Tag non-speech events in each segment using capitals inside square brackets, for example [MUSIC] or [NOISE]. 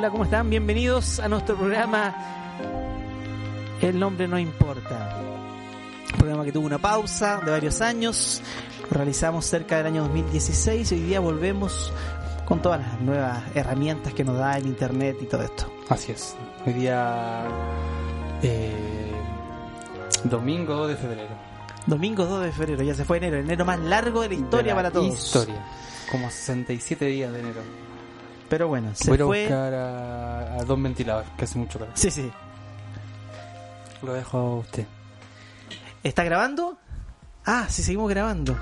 Hola, ¿cómo están? Bienvenidos a nuestro programa El nombre no importa. Un programa que tuvo una pausa de varios años. Lo realizamos cerca del año 2016 y hoy día volvemos con todas las nuevas herramientas que nos da el internet y todo esto. Así es. Hoy día eh, domingo 2 de febrero. Domingo 2 de febrero, ya se fue enero, el enero más largo de la historia De la para todos. Historia. Como 67 días de enero. Pero bueno, se Voy a fue. buscar a, a Don Ventilador, que hace mucho calor. Sí, sí. Lo dejo a usted. ¿Está grabando? Ah, sí, seguimos grabando.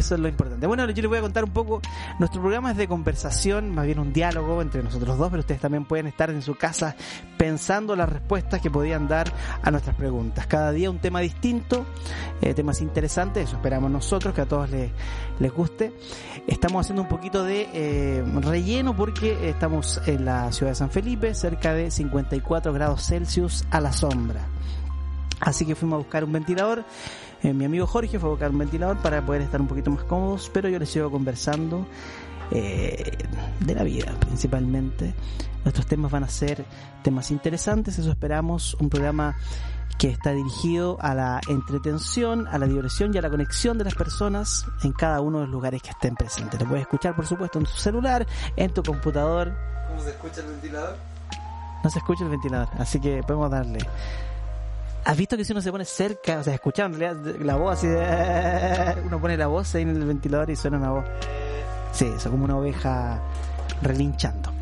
Eso es lo importante. Bueno, yo les voy a contar un poco. Nuestro programa es de conversación, más bien un diálogo entre nosotros dos, pero ustedes también pueden estar en su casa pensando las respuestas que podían dar a nuestras preguntas. Cada día un tema distinto, eh, temas interesantes, eso esperamos nosotros, que a todos les, les guste. Estamos haciendo un poquito de eh, relleno porque estamos en la ciudad de San Felipe, cerca de 54 grados Celsius a la sombra. Así que fuimos a buscar un ventilador. Eh, mi amigo Jorge fue a buscar un ventilador para poder estar un poquito más cómodos, pero yo les sigo conversando eh, de la vida principalmente. Nuestros temas van a ser temas interesantes, eso esperamos. Un programa que está dirigido a la entretención, a la diversión y a la conexión de las personas en cada uno de los lugares que estén presentes. Lo puedes escuchar, por supuesto, en tu celular, en tu computador. ¿Cómo se escucha el ventilador? No se escucha el ventilador, así que podemos darle. ¿Has visto que si uno se pone cerca, o sea, escuchar en realidad la voz así de... [LAUGHS] Uno pone la voz ahí en el ventilador y suena una voz. Sí, eso como una oveja relinchando.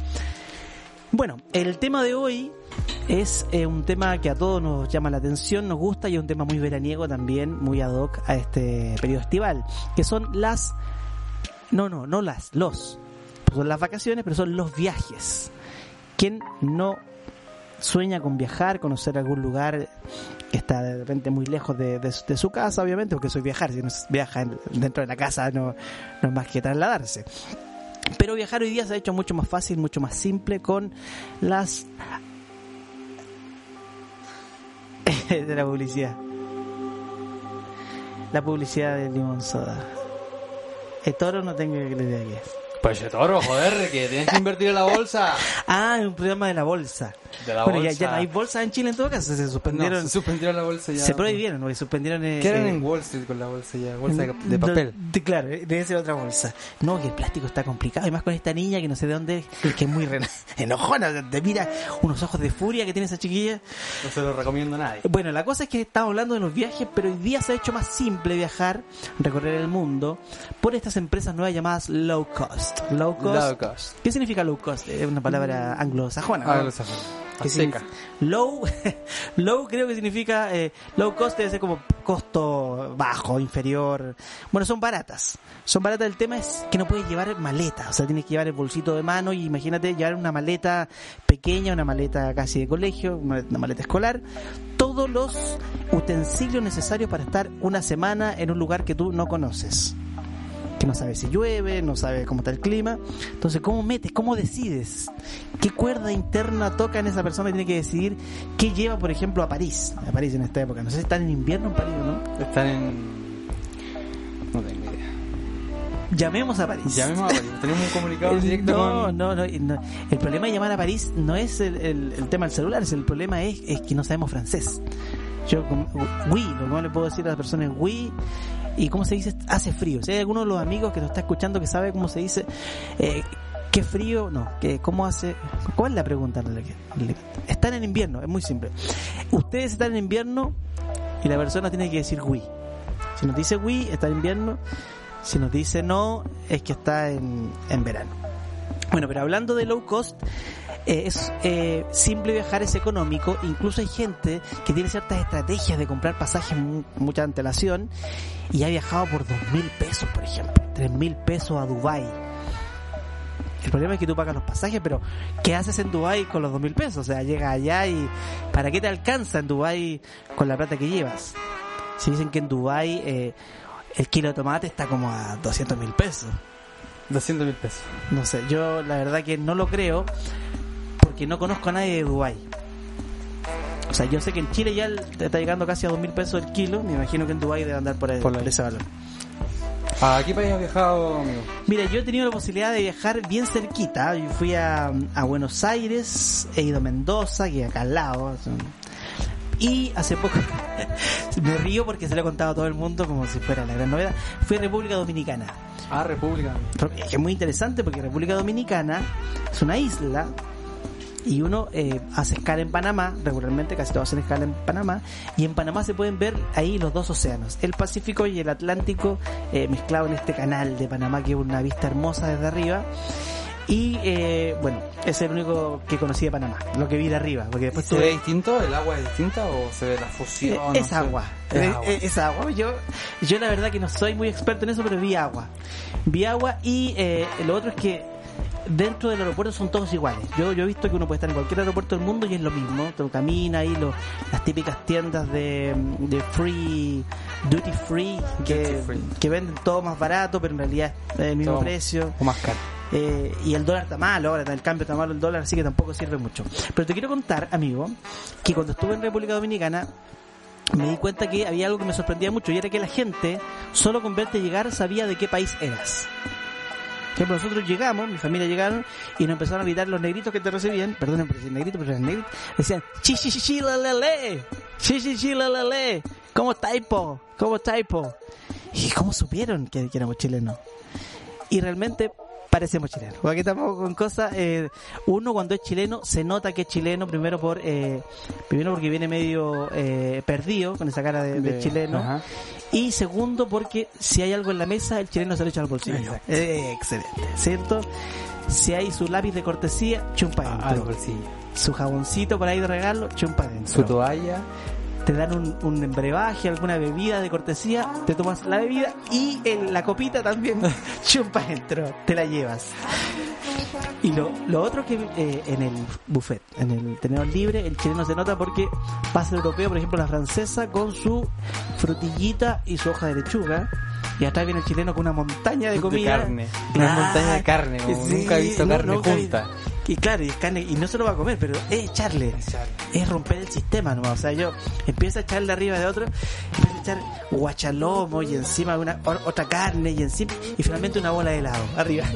Bueno, el tema de hoy es eh, un tema que a todos nos llama la atención, nos gusta y es un tema muy veraniego también, muy ad hoc a este periodo estival, que son las... No, no, no las, los. Son las vacaciones, pero son los viajes. ¿Quién no sueña con viajar, conocer algún lugar que está de repente muy lejos de, de su- casa, obviamente, porque soy viajar, si uno viaja en- dentro de la casa no, no es más que trasladarse. Pero viajar hoy día se ha hecho mucho más fácil, mucho más simple con las... [LAUGHS] de la publicidad. La publicidad de Limón Soda. El toro no tengo que idea qué es. Pues de toro, joder, que tienes que invertir en la bolsa. [LAUGHS] Ah, es un programa de la bolsa. De la bueno, ya- bolsa. Ya, no hay bolsa en Chile en todo caso, se suspendieron. No, se suspendieron la bolsa ya. se prohibieron. Y suspendieron. eh, ¿Qué eran eh, en Wall Street con la bolsa ya? Bolsa de, papel. de- claro, debe ser otra bolsa. No, que el plástico está complicado. Y más con esta niña que no sé de dónde es, que es muy [LAUGHS] enojona. Te mira unos ojos de furia que tiene esa chiquilla. No se lo recomiendo a nadie. Bueno, la cosa es que estamos hablando de los viajes, pero hoy día se ha hecho más simple viajar, recorrer el mundo, por estas empresas nuevas llamadas low cost. Low cost. Low cost. ¿Qué significa low cost? Es una palabra anglosajona. Ah, que Seca. significa- Low, [LAUGHS] low creo que significa eh, low cost debe ser como costo bajo, inferior. Bueno, son baratas. Son baratas. El tema es que no puedes llevar maleta. O sea, tienes que llevar el bolsito de mano y imagínate llevar una maleta pequeña, una maleta casi de colegio, una maleta escolar. Todos los utensilios necesarios para estar una semana en un lugar que tú no conoces que no sabes si llueve, no sabes cómo está el clima. Entonces, ¿cómo metes? ¿Cómo decides? ¿Qué cuerda interna toca en esa persona y tiene que decidir qué lleva, por ejemplo, a París? A París en esta época. No sé si están en invierno en París o no. Están en. No tengo idea. Llamemos a París. Llamemos a París. Tenemos un comunicado [LAUGHS] directo no, con. no, no, no. El problema de llamar a París no es el, el- el tema del celular, es el problema es, es que no sabemos francés. Yo, como- oui, lo que más le puedo decir a las personas es oui. ¿Y cómo se dice? Hace frío. Si hay alguno de los amigos que nos está escuchando que sabe cómo se dice, eh, ¿qué frío? No, que ¿cómo hace? ¿Cuál es la pregunta? Están en invierno, es muy simple. Ustedes están en invierno y la persona tiene que decir oui. Si nos dice oui, está en invierno. Si nos dice no, es que está en, en verano. Bueno, pero hablando de low cost, eh, es eh, simple viajar, es económico. Incluso hay gente que tiene ciertas estrategias de comprar pasajes mu- mucha antelación y ha viajado por dos mil pesos, por ejemplo, tres mil pesos a Dubai. El problema es que tú pagas los pasajes, pero ¿qué haces en Dubai con los dos mil pesos? O sea, llegas allá y ¿para qué te alcanza en Dubai con la plata que llevas? Si dicen que en Dubai eh, el kilo de tomate está como a 200 mil pesos. 200 mil pesos. No sé, yo la verdad que no lo creo porque no conozco a nadie de Dubai. O sea, yo sé que en Chile ya está llegando casi a dos mil pesos el kilo, me imagino que en Dubai debe andar por, el- Por ahí. por ese valor. ¿A qué país has viajado, amigo? Mira, yo he tenido la posibilidad de viajar bien cerquita. Yo fui a, a Buenos Aires, he ido a Mendoza, que acá al lado. Y hace poco, [LAUGHS] me río porque se lo he contado a todo el mundo como si fuera la gran novedad, fui a República Dominicana. Ah, República. Es muy interesante porque República Dominicana es una isla y uno eh, hace escala en Panamá, regularmente casi todos hacen escala en Panamá, y en Panamá se pueden ver ahí los dos océanos, el Pacífico y el Atlántico, eh, mezclado en este canal de Panamá que es una vista hermosa desde arriba. Y eh, bueno, es el único que conocí de Panamá, lo que vi de arriba. Porque después ¿Se tuve- ve distinto? ¿El agua es distinta o se ve la fusión? Eh, es agua. Es Eh, agua. eh, es agua. Yo, yo la verdad que no soy muy experto en eso, pero vi agua. Vi agua y eh, lo otro es que dentro del aeropuerto son todos iguales. Yo, yo he visto que uno puede estar en cualquier aeropuerto del mundo y es lo mismo. Tú caminas ahí, lo- las típicas tiendas de, de free, duty free, que, Duty free. que venden todo más barato, pero en realidad es el mismo Todo- precio. O más caro. Eh, y el dólar está malo ahora, el cambio está malo el dólar, así que tampoco sirve mucho. Pero te quiero contar, amigo, que cuando estuve en República Dominicana me di cuenta que había algo que me sorprendía mucho y era que la gente, solo con verte llegar, sabía de qué país eras. Por ejemplo, nosotros llegamos, mi familia llegaron y nos empezaron a gritar los negritos que te recibían, perdonen por decir negrito, pero eran negritos, decían, chi chi chi la la le, chi chi chi la la le, ¿cómo estáis? ¿Cómo estáis? ¿Y cómo supieron que, que éramos chilenos? y realmente parecemos chilenos. Porque aquí estamos con cosas. eh, uno cuando es chileno se nota que es chileno primero por eh, primero porque viene medio eh, perdido con esa cara de, de De- chileno ajá. y segundo porque si hay algo en la mesa el chileno se lo echa al bolsillo. Eh, excelente, ¿cierto? Si hay su lápiz de cortesía, chumpa Ah, al bolsillo. Su jaboncito por ahí de regalo, chumpa adentro Su toalla. Te dan un, un embrebaje, alguna bebida de cortesía, te tomas la bebida y el- la copita también [LAUGHS] chupa dentro, te la llevas. Y lo, lo otro que eh, en el buffet, en el tenedor libre, el chileno se nota porque pasa el europeo, por ejemplo la francesa, con su frutillita y su hoja de lechuga. Y atrás viene el chileno con una montaña de De comida. carne. Claro. Una montaña de carne, como Sí, nunca he visto no, carne he junta. Y claro, y es carne, y no se lo va a comer, pero es echarle es romper el sistema nomás. O sea, yo empiezo a echarle arriba de otro, empiezo a echar guachalomo y encima una, otra carne y encima, y finalmente una bola de helado arriba. [LAUGHS]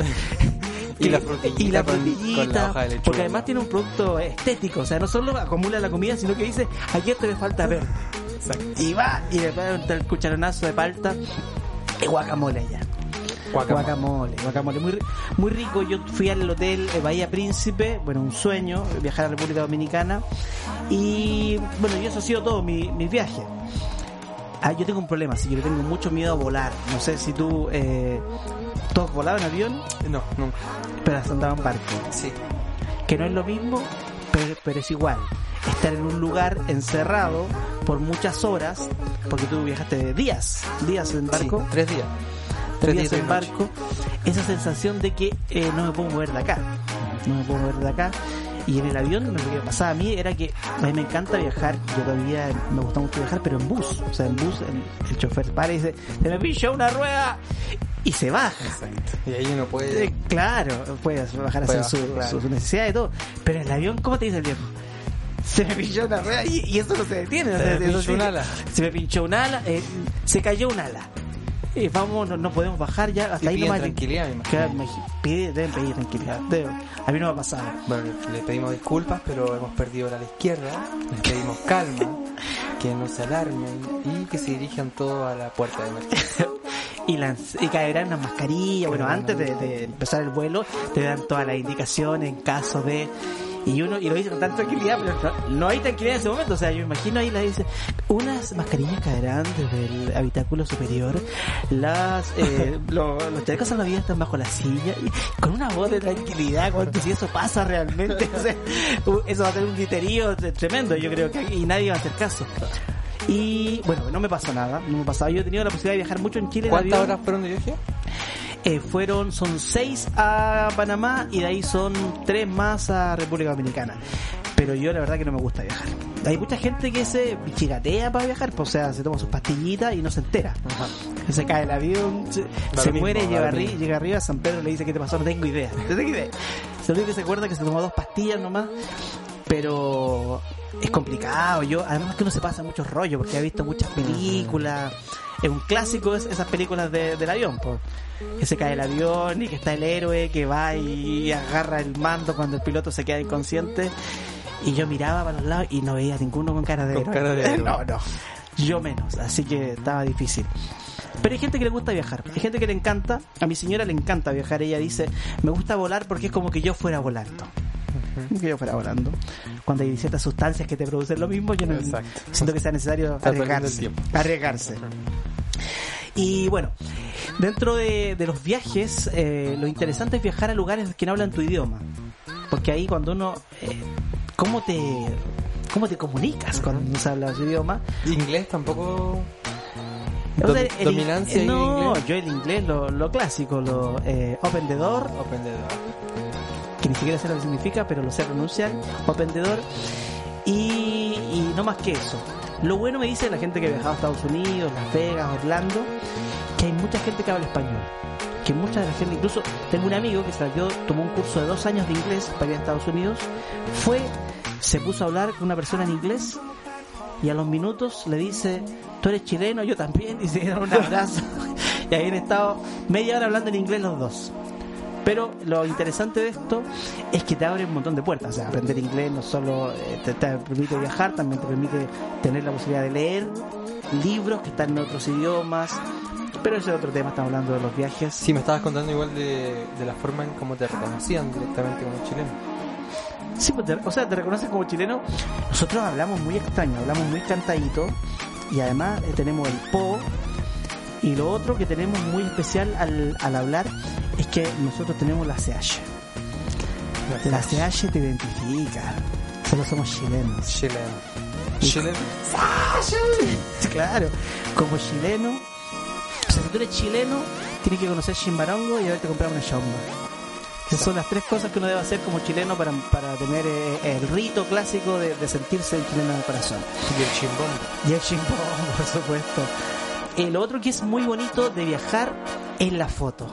Y la frutillita Y la frutillita, con la hoja de lechuga. porque además tiene un producto estético. O sea, no solo acumula la comida, sino que dice, aquí esto le falta ver. Y va, y le pone el cucharonazo de palta y guacamole ya. Guacamole. Guacamole, guacamole, muy, muy rico. Yo fui al hotel eh, Bahía Príncipe, bueno, un sueño, viajar a la República Dominicana. Y bueno, y eso ha sido todo mi, mi viaje. Ah, yo tengo un problema, sí, yo tengo mucho miedo a volar. No sé si tú, eh, ¿tú has volado en avión? No, nunca. Pero has andado en barco. Sí. Que no es lo mismo, pero, pero es igual. Estar en un lugar encerrado por muchas horas, porque tú viajaste días, días en barco Sí, tres días. Tres días en barco, esa sensación de que eh, no me puedo mover de acá, no me puedo mover de acá. Y en el avión lo que me pasaba a mí era que a mí me encanta viajar, yo todavía me gusta mucho viajar, pero en bus, o sea, en bus el, el chofer para y dice, se me pinchó una rueda y se baja. Exacto. Y ahí uno puede. Eh, claro, puede bajar a hacer su, claro. su- su necesidad y todo, pero en el avión, ¿cómo te dice el viejo? Se me pinchó una rueda y, y eso no se detiene. Se me pinchó. Se me pinchó un ala, eh, se cayó un ala. Eh, vamos, no, no podemos bajar ya hasta Y ahí nomás. tranquilidad, me. Claro, me pide- deben pedir tranquilidad. Deben. A mí no me ha pasado. Bueno, le pedimos disculpas, pero hemos perdido la izquierda. Les pedimos calma, que no se alarmen y que se dirijan todos a la puerta de emergencia. [LAUGHS] Y, lanz- y caerán una mascarilla. Bueno, antes de, de empezar el vuelo, te dan todas las indicaciones en caso de. Y uno y lo dice con tanta tranquilidad, pero no, no hay tranquilidad en ese momento. O sea, yo me imagino ahí la dice: unas mascarillas caerán desde el habitáculo superior, las eh, [LAUGHS] lo- los chalecos salvavidas están bajo la silla. Y con una voz de tranquilidad, cuando si eso pasa realmente, [LAUGHS] o sea, eso va a ser un griterío tre- tremendo, yo creo que y nadie va a hacer caso. Y bueno, no me pasó nada, no me pasaba. Yo he tenido la posibilidad de viajar mucho en Chile. ¿Cuántas horas fueron de viaje? Eh, fueron, son seis a Panamá y de ahí son tres más a República Dominicana. Pero yo la verdad que no me gusta viajar. Hay mucha gente que se chigatea para viajar, pues, o sea, se toma sus pastillitas y no se entera. Ajá. Se cae el avión, se, se muere, mismo, llega, arri- llega arriba, San Pedro le dice qué te pasó, no tengo idea. No tengo idea. Único que se acuerda que se tomó dos pastillas nomás, pero es complicado. Yo, además que uno se pasa muchos rollos porque ha visto muchas películas. Es un clásico es- esas películas de- del avión, pues. Que se cae el avión y que está el héroe que va y agarra el mando cuando el piloto se queda inconsciente. Y yo miraba para los lados y no veía ninguno con cara de Con héroe. cara de héroe. [LAUGHS] No, no. Yo menos, así que estaba difícil. Pero hay gente que le gusta viajar, hay gente que le encanta, a mi señora le encanta viajar, ella dice, me gusta volar porque es como que yo fuera volando. Que yo fuera volando. Cuando hay ciertas sustancias que te producen lo mismo, yo no Exacto. siento que sea necesario Está arriesgarse. Arriesgarse. Y bueno, dentro de, de los viajes, eh, lo interesante es viajar a lugares que no hablan tu idioma. Porque ahí cuando uno... eh, ¿Cómo te... ¿Cómo te comunicas cuando no se habla su idioma? Inglés tampoco. O sea, el- dominancia No, inglés. yo el inglés, lo, lo clásico, lo eh, open the door, Open the door. Que ni siquiera sé lo que significa, pero lo sé pronunciar, open the door, y, y no más que eso. Lo bueno me dice la gente que ha a Estados Unidos, Las Vegas, Orlando, que hay mucha gente que habla español. Que mucha de la gente, incluso tengo un amigo que salió, tomó un curso de dos años de inglés para ir a Estados Unidos, fue, se puso a hablar con una persona en inglés y a los minutos le dice, tú eres chileno, yo también, y se dieron un abrazo. [LAUGHS] y ahí han estado media hora hablando en inglés los dos. Pero lo interesante de esto es que te abre un montón de puertas. O sea, aprender inglés no solo eh, te, te permite viajar, también te permite tener la posibilidad de leer libros que están en otros idiomas. Pero ese es otro tema, estamos hablando de los viajes. Sí, me estabas contando igual de, de la forma en cómo te reconocían directamente como chileno. Sí, pues te- o sea, te reconoces como chileno. Nosotros hablamos muy extraño, hablamos muy cantadito. Y además eh, tenemos el po. Y lo otro que tenemos muy especial al, al hablar es que nosotros tenemos la CH. La CH te identifica. Solo somos chilenos. Chileno. Chileno. [LAUGHS] Claro, como chileno. O sea, si tú eres chileno, tienes que conocer Chimbarongo y haberte comprado una chomba. Esas son las tres cosas que uno debe hacer como chileno para, para tener eh, el rito clásico de, de sentirse el chileno en el corazón. Y el chimbón. Y el chimbón, [LAUGHS] por supuesto. El otro que es muy bonito de viajar es la foto.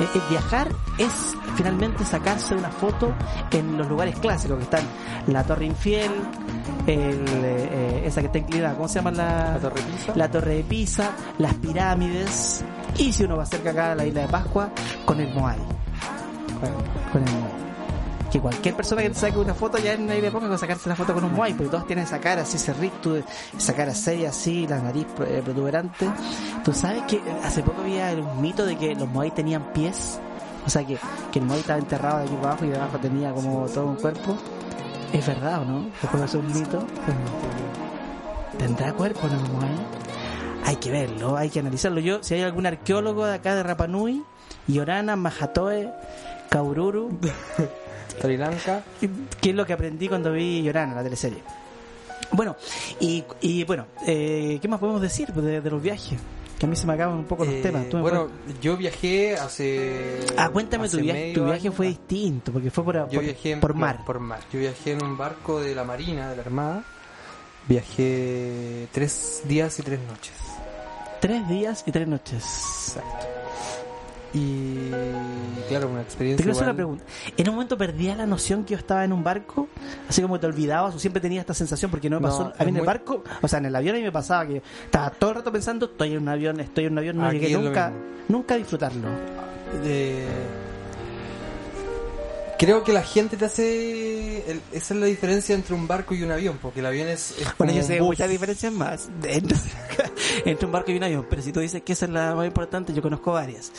Eh, eh, viajar es finalmente sacarse una foto en los lugares clásicos que están la Torre Infiel, el, eh, esa que está inclinada, ¿cómo se llama la, La Torre Pisa. la Torre de Pisa, las pirámides y si uno va cerca acá a la isla de Pascua, con el Moai. Con el Moai. Que cualquier persona que te saque una foto ya en la isla de Pascua va a sacarse la foto con un Moai, porque todos tienen esa cara así, ese rictus, esa cara seria así, la nariz eh, protuberante. Tú sabes que hace poco había un mito de que los Moai tenían pies, o sea que, que el Moai estaba enterrado de aquí abajo y de abajo tenía como todo un cuerpo. ¿Es verdad o no? ¿Es como es un mito? ¿Tendrá cuerpo el Moai? Hay que verlo, hay que analizarlo. Yo, si hay algún arqueólogo de acá de Rapanui, Yorana, Majatoe, Kaururu, [LAUGHS] Sri Lanka. que es lo que aprendí cuando vi Yorana, la teleserie. Bueno, y, y bueno, eh, ¿qué más podemos decir de, de los viajes? Que a mí se me acaban un poco los Eh, temas. ¿Tú me bueno, puedes- yo viajé hace. ah, cuéntame tu viaje. Tu viaje año. fue distinto, porque fue por, Yo por, viajé en- por mar. Por mar. Yo viajé en un barco de la Marina, de la Armada. Viajé tres días y tres noches. Tres días y tres noches. Exacto. Y claro, una Te experiencia. quiero hacer una pregunta. ¿En un momento perdía la noción que yo estaba en un barco? Así como te olvidabas o siempre tenía esta sensación porque no me pasó. a mí en el barco, o sea, en el avión a mí me pasaba que estaba todo el rato pensando, estoy en un avión, estoy en un avión, no Aquí llegué nunca, nunca a disfrutarlo. de- Creo que la gente te hace. el- esa es la diferencia entre un barco y un avión, porque el avión es. es Bueno, yo sé muchas diferencias más entre, [LAUGHS] entre un barco y un avión, pero si tú dices que esa es la más importante, yo conozco varias.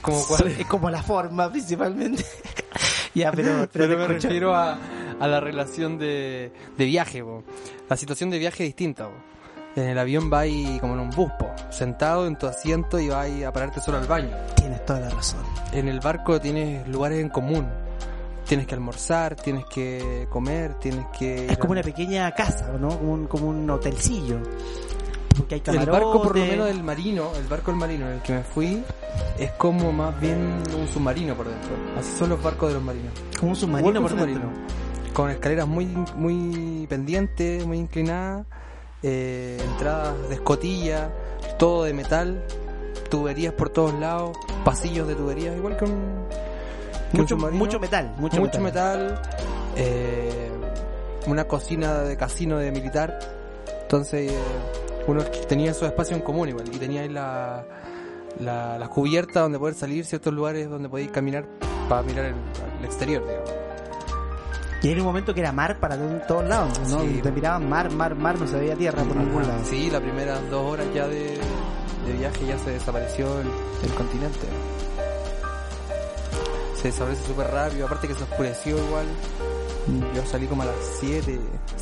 Como Es como la forma principalmente. [LAUGHS] ya, pero, Pero, me escucho. refiero a, a la relación de, de viaje. La situación de viaje es distinta. En el avión va ahí como en un bus, po, sentado en tu asiento y va ahí a pararte solo al baño. Tienes toda la razón. En el barco tienes lugares en común. Tienes que almorzar, tienes que comer, tienes que... Es como una pequeña casa, ¿no? Como un, como un hotelcillo. Porque hay El barco, por lo menos del marino, el barco del marino en el que me fui, es como más bien un submarino por dentro. Así son los barcos de los marinos. Como un submarino por dentro. Con escaleras muy, muy pendientes, muy inclinadas, eh, entradas de escotilla, todo de metal, tuberías por todos lados, pasillos de tuberías, igual que un, que un Mucho, mucho metal, mucho, mucho metal, eh, una cocina de casino de militar. Entonces, eh, uno tenía su espacio en común igual. Y tenía ahí la, la, la cubierta donde poder salir, ciertos lugares donde podéis caminar para mirar el, el exterior, digamos. Y era un momento que era mar para to- todos lados, ¿no? Sí. Te miraban mar, mar, mar, no se veía tierra por ningún lado. Sí, las primeras dos horas ya de, de viaje ya se desapareció el, el continente. Se desaparece súper rápido, aparte que se oscureció igual. Yo salí como a las 7,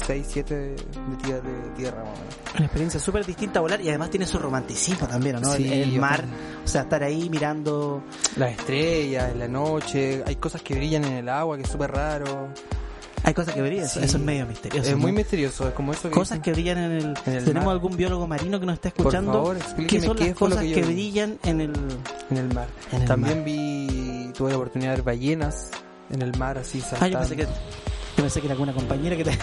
6, 7 de, tierra, de tierra menos. Una experiencia súper distinta a volar y además tiene su romanticismo también, ¿no? Sí, el, mar, también. o sea, estar ahí mirando. Las estrellas, en la noche, hay cosas que brillan en el agua que es súper raro. Hay cosas que brillan, eso, Sí. eso es medio misterioso. es muy ¿no? misterioso, es como eso que Cosas dicen. que brillan en el. En el ¿Tenemos mar. algún biólogo marino que nos está Por escuchando? favor, ¿Qué son las cosas que brillan en el. en el mar. en el También mar? vi, tuve la oportunidad de ver ballenas en el mar así Ah, saltando. yo pensé que. Yo [LAUGHS] pensé que era alguna compañera que, te,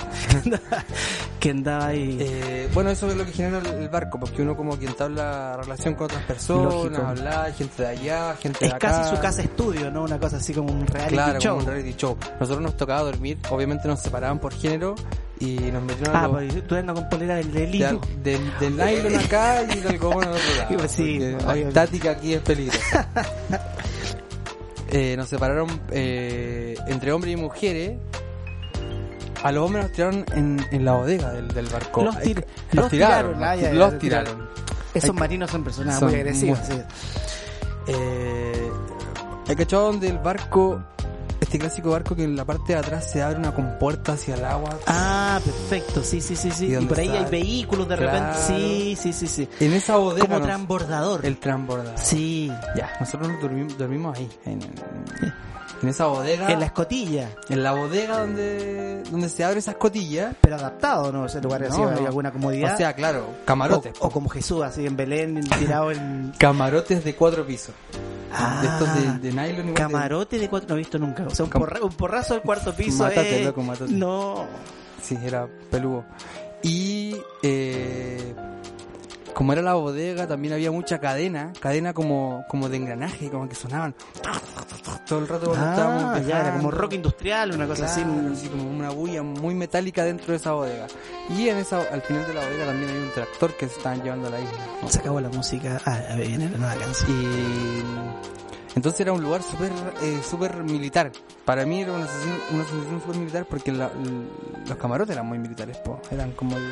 [LAUGHS] que andaba ahí. Eh, bueno, eso es lo que genera el, barco, porque uno como que entabla relación con otras personas, habla, gente de allá, gente es de acá. casi su casa estudio, ¿no? Una cosa así como un reality Claro, show. como un reality show. Nosotros nos tocaba dormir, obviamente nos separaban por género y nos metieron Ah, algo pues tú andas con polera del del de, hilo. del, del nylon acá y del goma al otro lado. [LAUGHS] Pues sí, porque la estática aquí es peligrosa. Eh, nos separaron eh, entre hombres y mujeres. A los hombres nos tiraron en, en la bodega del, del barco. Los, tir- Los los tiraron, tiraron. ah, ya, ya, los los tiraron. Esos marinos son personas son muy agresivas. muy- sí. Eh, ¿Hay cachado donde el barco, este clásico barco que en la parte de atrás se abre una compuerta hacia el agua? Ah, perfecto, sí, sí, sí, sí. ¿Y por ahí está? hay vehículos de Claro. repente. Sí, sí, sí, sí. En esa bodega. Como nos- transbordador. el transbordador. Sí. Ya, nosotros nos dormimos, dormimos ahí, en, en- en esa bodega. En la escotilla. en la bodega donde, donde se abre esa escotilla. Pero adaptado, ¿no? Ese lugar No, así, no. hay alguna comodidad. O sea, claro, camarotes. O, o como Jesús, así en Belén, tirado en. [LAUGHS] Camarotes de cuatro pisos. Ah, de estos de, de nylon igual de- Camarote de cuatro, no he visto nunca. O sea, un, porra- un porrazo del cuarto piso. Mátate, eh. loco, mátate. No. Sí, era peludo. Y eh, como era la bodega, también había mucha cadena, cadena como, como de engranaje, como que sonaban todo el rato cuando estábamos Ah, ya, era como rock industrial, una cosa así. Claro, así como una bulla muy metálica dentro de esa bodega. Y en esa, al final de la bodega también hay un tractor que se estaban llevando a la isla. Se acabó la música. Ah, viene la nueva canción. Y entonces era un lugar súper eh, súper militar. Para mí era una sensación, una sensación súper militar porque la- los camarotes eran muy militares, po. eran como el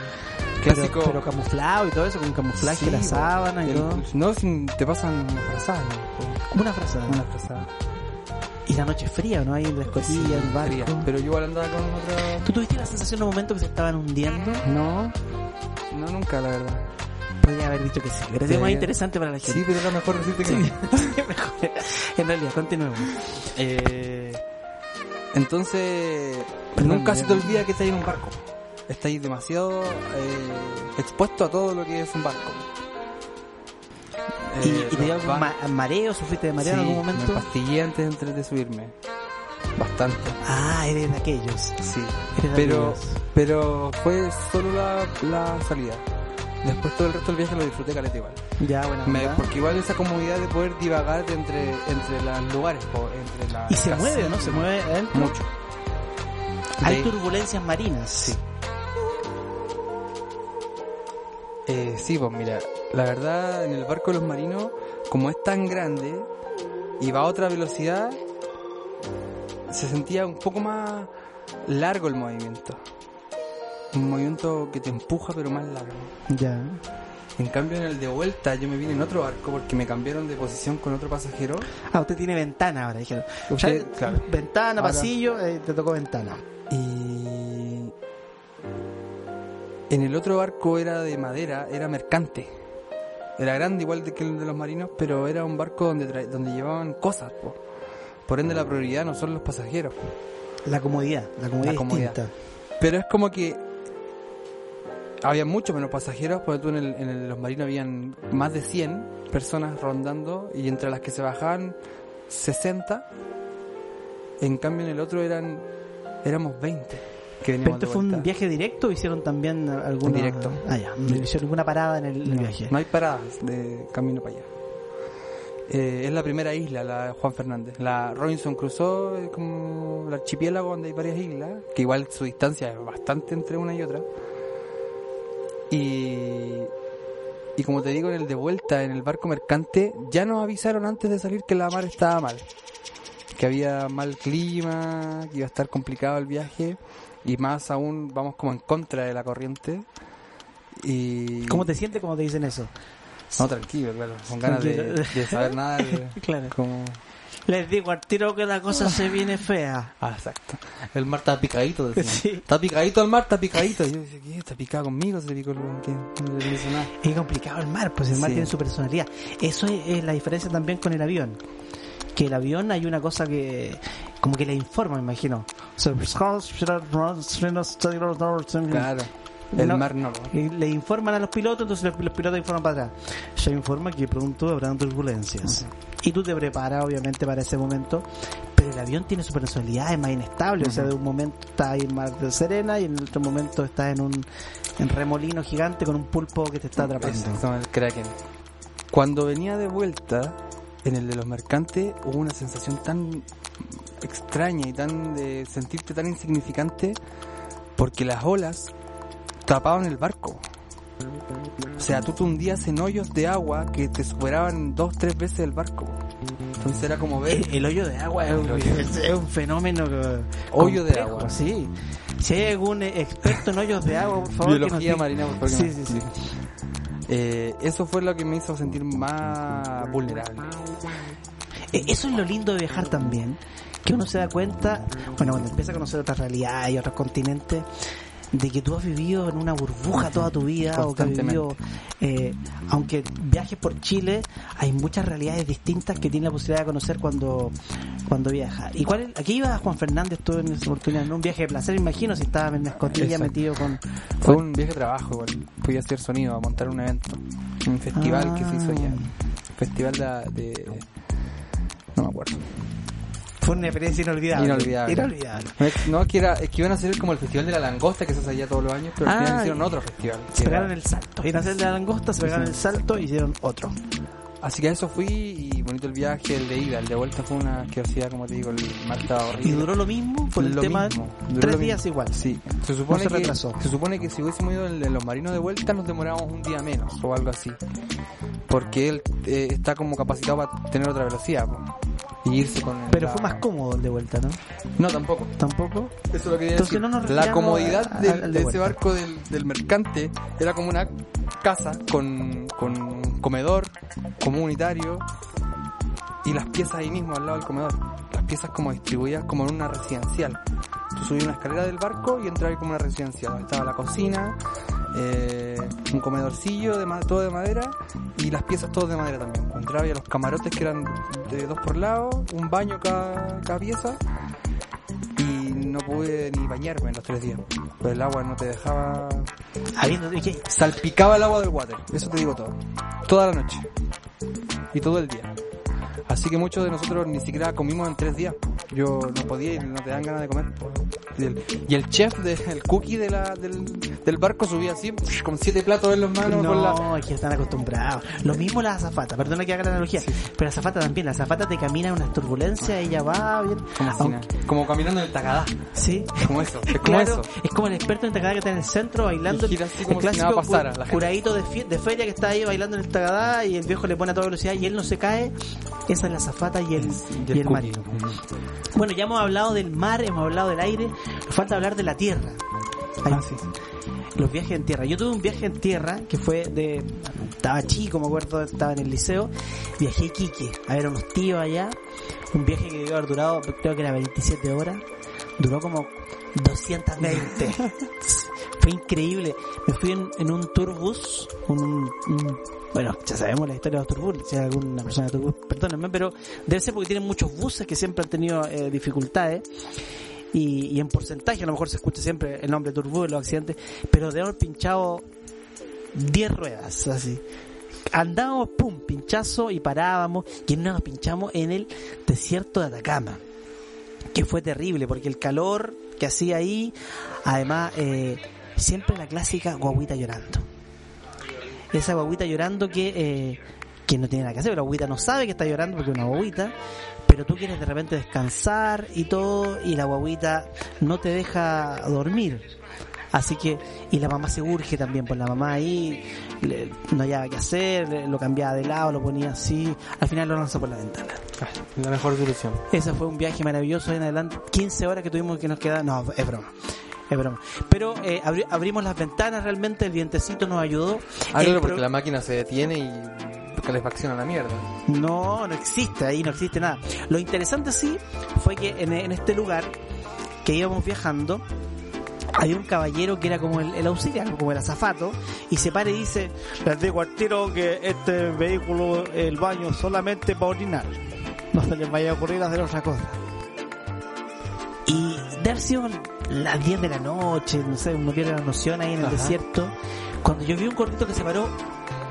clásico. Pero, pero camuflado y todo eso, con camuflaje, Sí, la sábana y El- todo. No, sin- te pasan una frazada, ¿no? Una frase. Una frazada. Y la noche fría, ¿no? Ahí en la escotilla, el barco. fría. Pero yo igual andaba con otra. ¿Tú tuviste la sensación en un momento que se estaban hundiendo? No, no nunca, la verdad. Podría haber dicho que sí. Sido Sí. más interesante para la Sí, gente. pero era mejor decirte que Sí. [LAUGHS] no. En realidad, continuemos. Eh, entonces, Perdón, nunca se te olvida que estás en un barco. Estás demasiado eh, expuesto a todo lo que es un barco. ¿Y, Eh, y te dio algún ma- mareo? ¿Sufriste de mareo Sí, en algún momento? Me pastillé antes de, antes de subirme. Bastante, Ah, eres de aquellos. sí. Eres de Pero, aquellos. pero fue solo la, la salida. Después todo el resto del viaje lo disfruté caleta igual. Ya, bueno. Porque igual esa comodidad de poder divagar entre, entre los lugares, po, entre la Y se mueve, ¿no? Se mueve mucho. Hay De- turbulencias marinas. Sí. Eh, sí, pues mira, la verdad en el barco de los marinos, como es tan grande y va a otra velocidad, se sentía un poco más largo el movimiento. Un movimiento que te empuja pero más largo. Ya. En cambio en el de vuelta yo me vine en otro barco porque me cambiaron de posición con otro pasajero. Ah, usted tiene ventana ahora, dijeron. Usted, Ya, claro. Ventana, Ahora- pasillo, eh, te tocó ventana. Y en el otro barco era de madera, era mercante. Era grande igual que el de los marinos, pero era un barco donde tra- donde llevaban cosas, po. Por ende la prioridad no son los pasajeros. po. La comodidad, la comodidad, La comodidad. distinta. Pero es como que había mucho menos pasajeros, porque tú en, el- en el- los marinos habían más de 100 personas rondando y entre las que se bajaban 60. En cambio en el otro eran éramos 20 que ¿Pero este de fue un viaje directo o hicieron también algún Directo. Ah, ya. No hicieron ninguna parada en el, No, viaje. no hay paradas de camino para allá. eh, es la primera isla, la Juan Fernández. La Robinson Crusoe es como el archipiélago donde hay varias islas, que igual su distancia es bastante entre una y otra. Y, y como te digo, en el de vuelta, en el barco mercante, ya nos avisaron antes de salir que la mar estaba mal. Que había mal clima, que iba a estar complicado el viaje. Y más aún vamos como en contra de la corriente. Y... ¿Cómo te sientes cuando te dicen eso? No, tranquilo, claro. Con ganas de, saber nada. de- [LAUGHS] Claro. como... Les digo al tiro que la cosa se viene fea. Ah, exacto. El mar está picadito. [LAUGHS] Sí. Está picadito el mar, está picadito. Y yo decía, ¿qué? ¿Está picado conmigo? Se picó el- ¿qué? No le nada. Es complicado el mar, pues el mar Sí. tiene su personalidad. Eso es, es la diferencia también con el avión. Que el avión hay una cosa que como que le informa, me imagino. Claro. El No. mar no. le informan a los pilotos, entonces los, los pilotos informan para atrás. Se informa que pronto habrán turbulencias. Y tú te preparas, obviamente, para ese momento. Pero el avión tiene su personalidad, es más inestable. O sea, de un momento estás ahí en mar de serena y en el otro momento estás en un en remolino gigante con un pulpo que te está atrapando. Exacto, el Kraken. Cuando venía de vuelta, en el de los mercantes, hubo una sensación tan extraña y tan de sentirte tan insignificante porque las olas tapaban el barco. O sea, tú te hundías en hoyos de agua que te superaban dos, tres veces el barco. Entonces era como ver El, el hoyo de agua es un, El hoyo. es- [LAUGHS] es un fenómeno. eh, Hoyo de agua. Sí. Si hay algún experto en hoyos de agua, por favor. que nos biología diga. marina, por favor. que Sí, nos sí, sí. Eh, eso fue lo que me hizo sentir más vulnerable. Eh, Eso es lo lindo de viajar también, que uno se da cuenta, bueno, cuando empieza a conocer otras realidades y otros continentes, de que tú has vivido en una burbuja toda tu vida, o que has vivido, eh, aunque viajes por Chile, hay muchas realidades distintas que tienes la posibilidad de conocer cuando cuando viajas. ¿Y cuál es- aquí iba Juan Fernández, tú en esa oportunidad, en un viaje de placer, imagino, si estaba en la escotilla Exacto. metido con... Fue un viaje de trabajo igual. Fui a hacer sonido, a montar un evento. Un festival que se hizo allá. Festival de, de- No me acuerdo. Fue una experiencia inolvidable. Inolvidable. Inolvidable. No, que, era, es que iban a hacer como el Festival de la Langosta que se hace allá todos los años, pero al Ah, final hicieron otro festival. Se que pegaron el salto. Iban a hacer la langosta, se pegaron el salto y hicieron otro. Así que a eso fui y bonito el viaje, el de ida. El de vuelta fue una asquerosidad, como te digo, el mar estaba horrible. ¿Y duró lo mismo? Por el Lo tema mismo, tres días mismo. igual. Sí, se supone, se que, retrasó. se supone que si hubiésemos ido en, los marinos de vuelta nos demorábamos un día menos o algo así. Porque él eh, está como capacitado para tener otra velocidad y irse con Pero la- fue más cómodo el de vuelta, ¿no? No, tampoco. Tampoco. Eso es lo que quería Entonces decir. no nos La comodidad a- del- al de de, ese barco del, del mercante era como una casa con, con comedor comunitario y las piezas ahí mismo al lado del comedor. Las piezas como distribuidas como en una residencial. Tú subías una escalera del barco y entrabas ahí como una residencial. Estaba la cocina, eh, un comedorcillo de todo de madera y las piezas todas de madera también. Entraba y a los camarotes que eran de dos por lado, un baño cada, cada pieza y no pude ni bañarme en los tres días. Pues el agua no te dejaba... Salpicaba el agua del water, eso te digo todo. Toda la noche. Y todo el día. Así que muchos de nosotros ni siquiera comimos en tres días. Yo no podía y no te dan ganas de comer. Y el, y el chef, de, el cookie de la, del, del barco subía así, con siete platos en las manos. con la... no, es que están acostumbrados. Lo mismo la azafata, perdona que haga la analogía, pero la azafata también, la azafata te camina unas turbulencias, ella va bien. Como, Aunque- como caminando en el Tagadá. Sí. Como eso, es como Claro, eso. es como el experto en Tagadá que está en el centro bailando Y gira así como el si nada clásico pasara, cu- la gente. curadito de, de feria que está ahí bailando en el Tagadá y el viejo le pone a toda velocidad y él no se cae. Esa es la azafata y el, y el. Bueno, ya hemos hablado del mar, hemos hablado del aire, nos falta hablar de la tierra. Ah, sí. Los viajes en tierra. Yo tuve un viaje en tierra que fue de. Estaba chico, me acuerdo, estaba en el liceo. Viajé a Iquique a ver a unos tíos allá. Un viaje que debió haber durado, creo que era 27 horas. Duró como 220. [LAUGHS] fue increíble. Me fui en, un tourbus, un, un- bueno, ya sabemos la historia de los tourbus, si alguna persona de tourbus, perdónenme, pero debe ser porque tienen muchos buses que siempre han tenido eh, dificultades. Y, en porcentaje, a lo mejor se escucha siempre el nombre turbus en los accidentes, pero de haber pinchado 10 ruedas, así. Andábamos, pum, pinchazo y parábamos, y nos pinchamos en el desierto de Atacama que fue terrible porque el calor que hacía ahí, además, eh, siempre la clásica guaguita llorando. Esa guaguita llorando que eh, que no tiene nada que hacer, pero la guaguita no sabe que está llorando porque es una guaguita, pero tú quieres de repente descansar y todo, y la guaguita no te deja dormir. Así que, y la mamá se urge también, pues la mamá ahí le- no hallaba qué hacer, le- lo cambiaba de lado, lo ponía así, al final lo lanzó por la ventana. La mejor solución. Ese fue un viaje maravilloso en adelante, 15 horas que tuvimos que nos quedar, no, es broma. Es broma. Pero eh, abri- abrimos las ventanas realmente, el vientecito nos ayudó. Ah, claro, porque la máquina se detiene y calefacciona la mierda. No, no existe, ahí no existe nada. Lo interesante sí fue que en, en este lugar que íbamos viajando, había un caballero que era como el, el auxiliar, como el azafato, y se para y dice, les digo al tiro que este vehículo, el baño solamente para orinar. No se les vaya a ocurrir hacer otra cosa. Y sido las 10 de la noche, no sé, uno pierde la noción ahí en el Ajá. desierto, cuando yo vi un gordito que se paró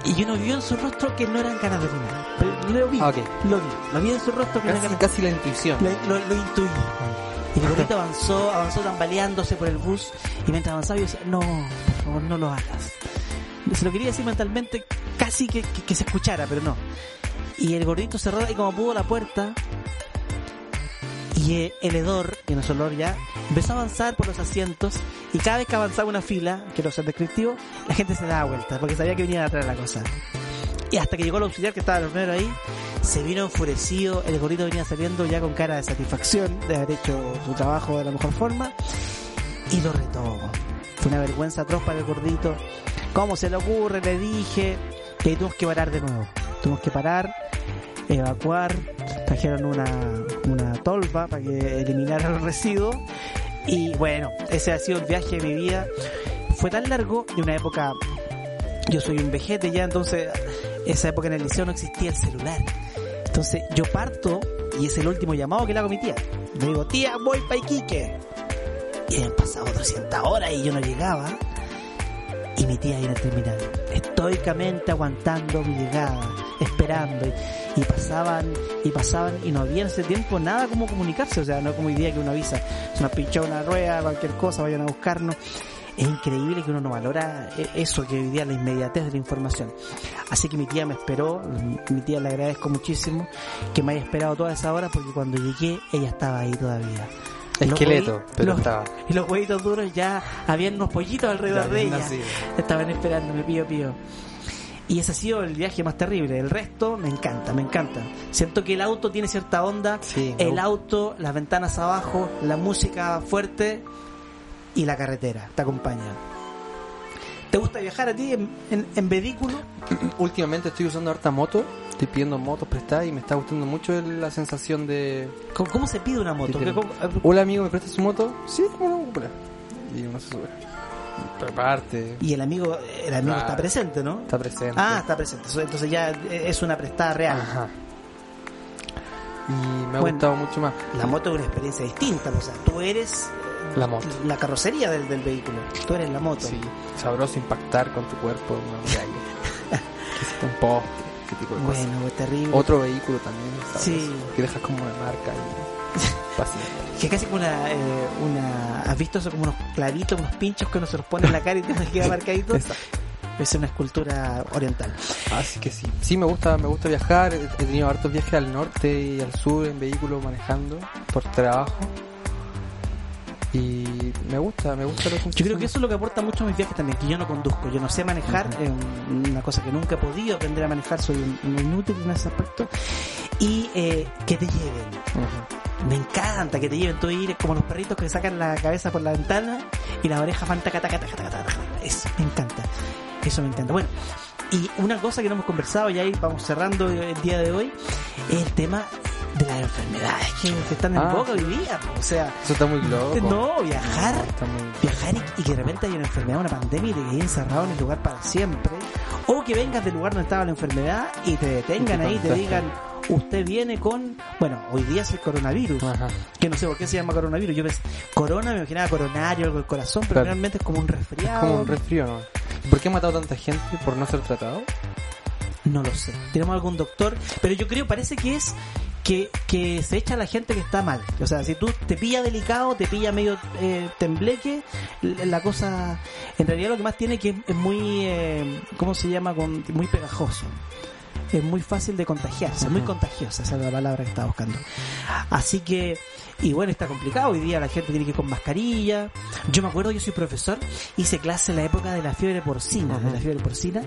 y uno vio en su rostro que no eran ganas de orinar. Pero lo vi, Ah, ok. lo vi, lo vi en su rostro que no eran ganas casi la intuición. lo, lo, lo intuí. Y el gordito avanzó, avanzó tambaleándose por el bus y mientras avanzaba yo decía, no, por favor, no lo hagas. Se lo quería decir mentalmente, casi que, que- que se escuchara, pero no. Y el gordito cerró ahí como pudo la puerta y el hedor, no es olor ya, empezó a avanzar por los asientos y cada vez que avanzaba una fila, quiero ser descriptivo, la gente se daba vuelta porque sabía que venía atrás la cosa. Y hasta que llegó el auxiliar que estaba el primero ahí, se vino enfurecido, el gordito venía saliendo ya con cara de satisfacción de haber hecho su trabajo de la mejor forma y lo retó. Fue una vergüenza atroz para el gordito. ¿Cómo se le ocurre? Le dije. Y ahí tuvimos que parar de nuevo. Tuvimos que parar, evacuar, trajeron una para que eliminara los residuos. Y bueno, ese ha sido el viaje de mi vida. Fue tan largo de una época. Yo soy un vejete ya, entonces esa época en el liceo no existía el celular. Entonces yo parto y es el último llamado que le hago a mi tía. Le digo, tía, voy para Iquique. Y habían pasado 300 horas y yo no llegaba. Y mi tía en el terminal, estoicamente aguantando mi llegada, esperando. Y, pasaban, y pasaban, y no había en ese tiempo nada como comunicarse. O sea, no como hoy día que uno avisa, se nos pinchó una rueda, cualquier cosa, vayan a buscarnos. Es increíble que uno no valora eh, eso, que hoy día la inmediatez de la información. Así que mi tía me esperó, mi tía le agradezco muchísimo que me haya esperado toda esa hora porque cuando llegué ella estaba ahí todavía. Esqueleto, pero los- estaba. Y los huevitos duros ya habían unos pollitos alrededor Ya de ella. nacido. Estaban esperando, me pío pío. Y ese ha sido el viaje más terrible. El resto me encanta, me encanta. Siento que el auto tiene cierta onda. Sí, el gusta. auto, las ventanas abajo, la música fuerte y la carretera te acompaña. ¿Te gusta viajar a ti en, en, en vehículo? Últimamente estoy usando harta moto. Estoy pidiendo motos prestadas y me está gustando mucho la sensación de... ¿Cómo, cómo se pide una moto? ¿Qué- cómo- Hola amigo, ¿me prestas su moto? Sí, bueno, cómprala. Y uno se sube. Preparte. Y el amigo, el amigo está presente, ¿no? Está presente. Ah, está presente. Entonces ya es una prestada real. Ajá. Y me ha Bueno. gustado mucho más La moto es una experiencia distinta, o sea, tú eres la moto. la carrocería del, del vehículo, tú eres la moto. Sí, sabroso impactar con tu cuerpo en una muralla. [LAUGHS] que un poste, ese tipo de cosas. Bueno, terrible. Otro vehículo también, sabroso, Sí. que dejas como una marca y [LAUGHS] paciente. Que casi como una, eh, una... ¿Has visto eso como unos clavitos, unos pinchos que uno se los pone en la cara y te queda marcadito? Exacto. Es una escultura oriental. Así que sí, sí me gusta, me gusta viajar. He tenido hartos viajes al norte y al sur en vehículo manejando por trabajo. Y me gusta, me gusta la Yo creo que eso es lo que aporta mucho a mis viajes también, que yo no conduzco, yo no sé manejar, es un- una cosa que nunca he podido aprender a manejar, soy un, un inútil en ese aspecto. Y eh, que te lleven. Me encanta que te lleven, tú ir como los perritos que sacan la cabeza por la ventana y las orejas van taca, taca, taca, taca, taca. Eso me encanta. Eso me encanta. Bueno, y una cosa que no hemos conversado y ahí vamos cerrando el día de hoy el tema de las enfermedades que, que están en Ah. boca hoy día. O sea, Eso está muy loco. no, viajar muy... viajar y, y que de repente hay una enfermedad, una pandemia y te quedes encerrado en el lugar para siempre. O que vengas del lugar donde estaba la enfermedad y te detengan Y te ahí y te digan, usted viene con, bueno, hoy día es el coronavirus. Ajá. Que no sé por qué se llama coronavirus. Yo pensé, corona, me imaginaba coronario, algo del corazón, pero Claro. realmente es como un Es resfriado. como un resfrío, ¿no? ¿Por qué ha matado tanta gente por no ser tratado? No lo sé. Tenemos algún doctor, pero yo creo, parece que es que, que se echa a la gente que está mal. O sea, si tú te pilla delicado, te pilla medio eh, tembleque, la cosa, en realidad lo que más tiene que es, es muy, eh, ¿cómo se llama? Con, muy pegajoso. es muy fácil de contagiarse, muy contagiosa, esa es la palabra que estaba buscando. Así que, y bueno, está complicado, hoy día la gente tiene que ir con mascarilla. Yo me acuerdo, yo soy profesor, hice clase en la época de la fiebre porcina, de la fiebre porcina,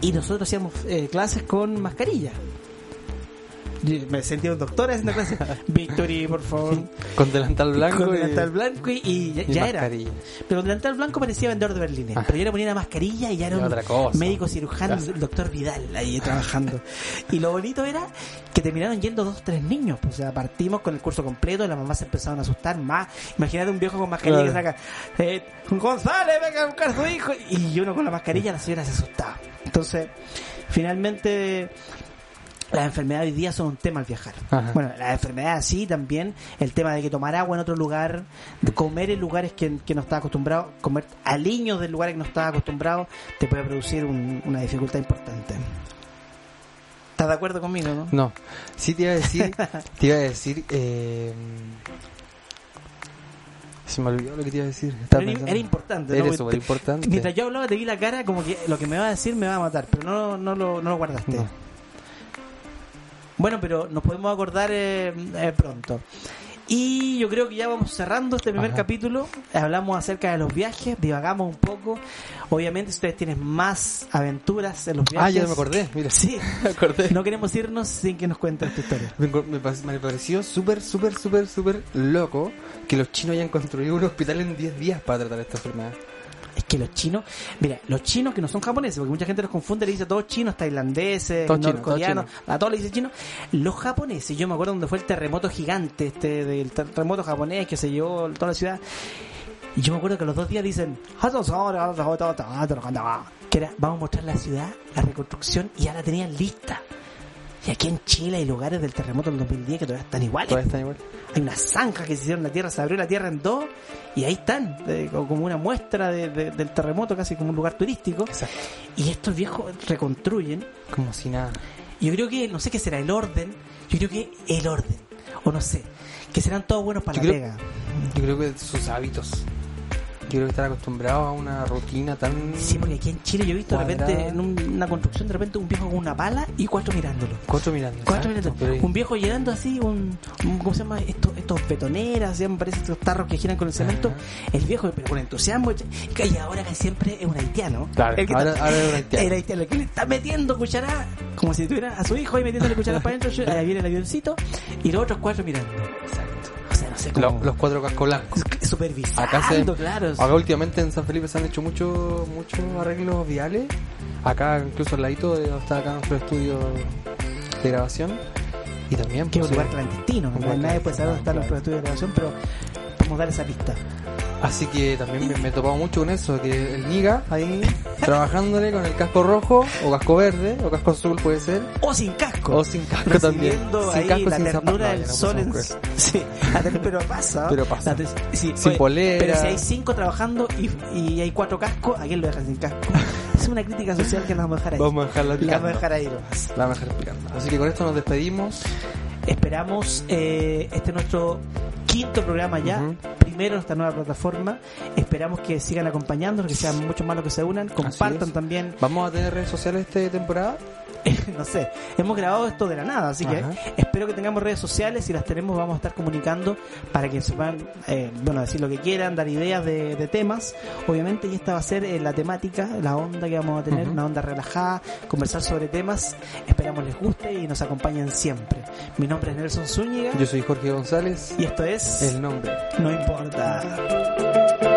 y nosotros hacíamos eh, clases con mascarilla. Me sentía un doctor haciendo clases. [LAUGHS] Victory, por favor. Con delantal blanco con y, delantal blanco y, y ya, y ya era. mascarilla. Pero con delantal blanco parecía vendedor de berlines. Ajá. Pero yo le ponía una mascarilla y ya era Y un otra cosa. médico cirujano, Ya el doctor Vidal, ahí trabajando. y lo bonito era que terminaron yendo dos tres niños. pues, o sea, partimos con el curso completo, las mamás se empezaron a asustar más. Imagínate un viejo con mascarilla que Claro. saca, eh, González, venga a buscar a su hijo. Y uno con la mascarilla, la señora se asustaba. Entonces, finalmente las enfermedades hoy día son un tema al viajar. Ajá. Bueno, las enfermedades sí también, el tema de que tomar agua en otro lugar, de comer en lugares que, que no está acostumbrado, comer aliños del lugar que no está acostumbrado, te puede producir un- una dificultad importante. ¿Estás de acuerdo conmigo, no? No, sí te iba a decir, [LAUGHS] te iba a decir, eh, se me olvidó lo que te iba a decir. Era, importante, ¿no? Era súper importante. Mientras yo hablaba te vi la cara como que lo que me va a decir me va a matar, pero no, no, lo, no lo guardaste. No. Bueno, pero nos podemos acordar eh, eh, pronto. Y yo creo que ya vamos cerrando este primer Ajá. capítulo. Hablamos acerca de los viajes, divagamos un poco. Obviamente, si ustedes tienen más aventuras en los viajes. Ah, ya me acordé, mira. Sí, [LAUGHS] me acordé. no queremos irnos sin que nos cuenten esta historia. Me, me me pareció súper, súper, súper, súper loco que los chinos hayan construido un hospital en 10 días para tratar esta enfermedad. Que los chinos, mira, los chinos que no son japoneses, porque mucha gente los confunde, le dice a todos chinos, tailandeses, Todos norcoreanos, todos a todos le dice chinos. Los japoneses, yo me acuerdo donde fue el terremoto gigante, este del terremoto japonés que se llevó toda la ciudad. Y yo me acuerdo que los dos días dicen, que era, vamos a mostrar la ciudad, la reconstrucción, y ya la tenían lista. Y aquí en Chile hay lugares del terremoto del 2010 que todavía están iguales. Todas están igual. Hay unas zanjas que se hicieron en la tierra, se abrió la tierra en dos y ahí están, co- como una muestra de- de- del terremoto, casi como un lugar turístico. Exacto. Y estos viejos reconstruyen. Como si nada. Yo creo que, no sé qué será, el orden. Yo creo que el orden. O no sé, que serán todos buenos para Yo la creo- pega. Yo creo que sus hábitos. Yo creo que están acostumbrados a una rutina tan... Sí, porque aquí en Chile yo he visto de repente en un- una construcción, de repente un viejo con una pala y cuatro mirándolo. Cuatro mirando. Cuatro mirándolo. pero- Un viejo llenando así, un, un- ¿cómo se llama? Estos, estos betoneras, ya me parece estos tarros que giran con el cemento. El viejo, pero con entusiasmo, y ahora que siempre es un haitiano. Claro, el que ahora- está- ahora es un haitiano. El haitiano, el que le está metiendo cuchara, como si tuviera a su hijo ahí metiéndole cuchara para adentro, ahí viene el avioncito, y los otros cuatro mirando. Exacto. O sea, no sé Lo- cómo. los cuatro cascos blancos. supervisando, Acá se, claro. acá últimamente en San Felipe se han hecho muchos muchos arreglos viales. Acá incluso al ladito de está acá nuestro estudio de grabación. Y también que es pues, un lugar sí. clandestino, lugar nadie puede saber dónde están los claro. estudios de grabación, pero podemos dar esa pista. Así que también me, me he topado mucho con eso, que el Niga ahí [LAUGHS] trabajándole con el casco rojo o casco verde o casco azul puede ser. O sin casco. O sin casco también. Sin casco, la sin ternura del sol en... [LAUGHS] Sí, la pero pasa. Pero pasa. La sí, Sin polera. Pero si hay cinco trabajando y, y hay cuatro cascos, ¿a quién lo dejan sin casco? [LAUGHS] Es una crítica social que la vamos a dejar ahí. Vamos a dejarla la picando. vamos a dejar ahí nomás. La vamos a dejar picando. Así que con esto nos despedimos. Esperamos, eh, este es nuestro quinto programa ya. Primero en esta nueva plataforma. Esperamos que sigan acompañándonos, que sean muchos más los que se unan, compartan también Vamos a tener redes sociales esta temporada. [LAUGHS] no sé, hemos grabado esto de la nada, así que Ajá. espero que tengamos redes sociales, si las tenemos vamos a estar comunicando para que se puedan, eh, bueno, decir lo que quieran, dar ideas de, de temas, obviamente, y esta va a ser eh, la temática, la onda que vamos a tener, una onda relajada, conversar sobre temas, esperamos les guste y nos acompañen siempre. Mi nombre es Nelson Zúñiga Yo soy Jorge González. y esto es El nombre. No Importa.